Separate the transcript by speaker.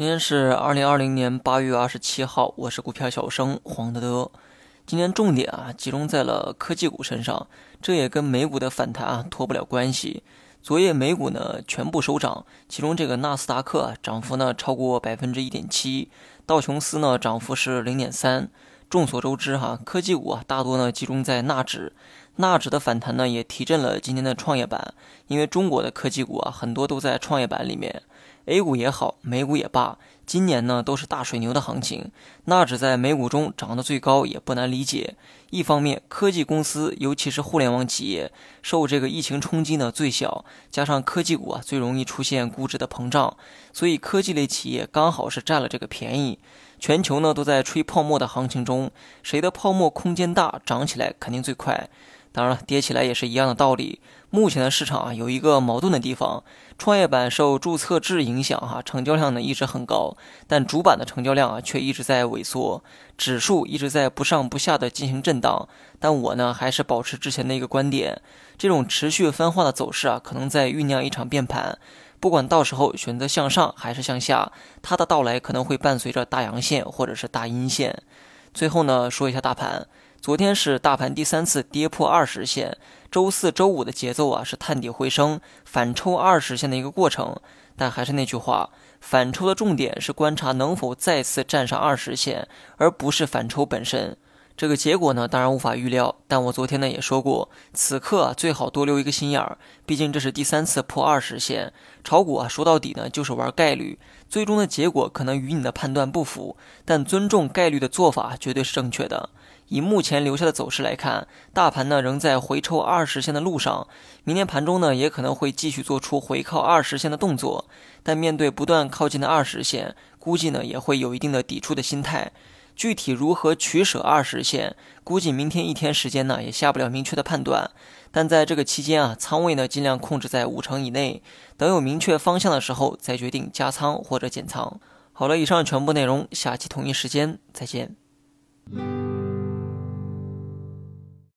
Speaker 1: 今天是二零二零年八月二十七号，我是股票小生黄德德。今天重点啊集中在了科技股身上，这也跟美股的反弹啊脱不了关系。昨夜美股呢全部收涨，其中这个纳斯达克涨幅呢超过百分之一点七，道琼斯呢涨幅是零点三。众所周知哈，科技股啊大多呢集中在纳指，纳指的反弹呢也提振了今天的创业板，因为中国的科技股啊很多都在创业板里面。A 股也好，美股也罢，今年呢都是大水牛的行情。纳指在美股中涨得最高，也不难理解。一方面，科技公司尤其是互联网企业受这个疫情冲击呢最小，加上科技股啊最容易出现估值的膨胀，所以科技类企业刚好是占了这个便宜。全球呢都在吹泡沫的行情中，谁的泡沫空间大，涨起来肯定最快。当然了，跌起来也是一样的道理。目前的市场啊，有一个矛盾的地方，创业板受注册制影响，哈，成交量呢一直很高，但主板的成交量啊却一直在萎缩，指数一直在不上不下的进行震荡。但我呢还是保持之前的一个观点，这种持续分化的走势啊，可能在酝酿一场变盘。不管到时候选择向上还是向下，它的到来可能会伴随着大阳线或者是大阴线。最后呢，说一下大盘。昨天是大盘第三次跌破二十线，周四周五的节奏啊是探底回升，反抽二十线的一个过程。但还是那句话，反抽的重点是观察能否再次站上二十线，而不是反抽本身。这个结果呢，当然无法预料。但我昨天呢也说过，此刻啊最好多留一个心眼儿，毕竟这是第三次破二十线。炒股啊说到底呢就是玩概率，最终的结果可能与你的判断不符，但尊重概率的做法绝对是正确的。以目前留下的走势来看，大盘呢仍在回抽二十线的路上，明天盘中呢也可能会继续做出回靠二十线的动作，但面对不断靠近的二十线，估计呢也会有一定的抵触的心态。具体如何取舍二十线，估计明天一天时间呢也下不了明确的判断。但在这个期间啊，仓位呢尽量控制在五成以内，等有明确方向的时候再决定加仓或者减仓。好了，以上全部内容，下期同一时间再见。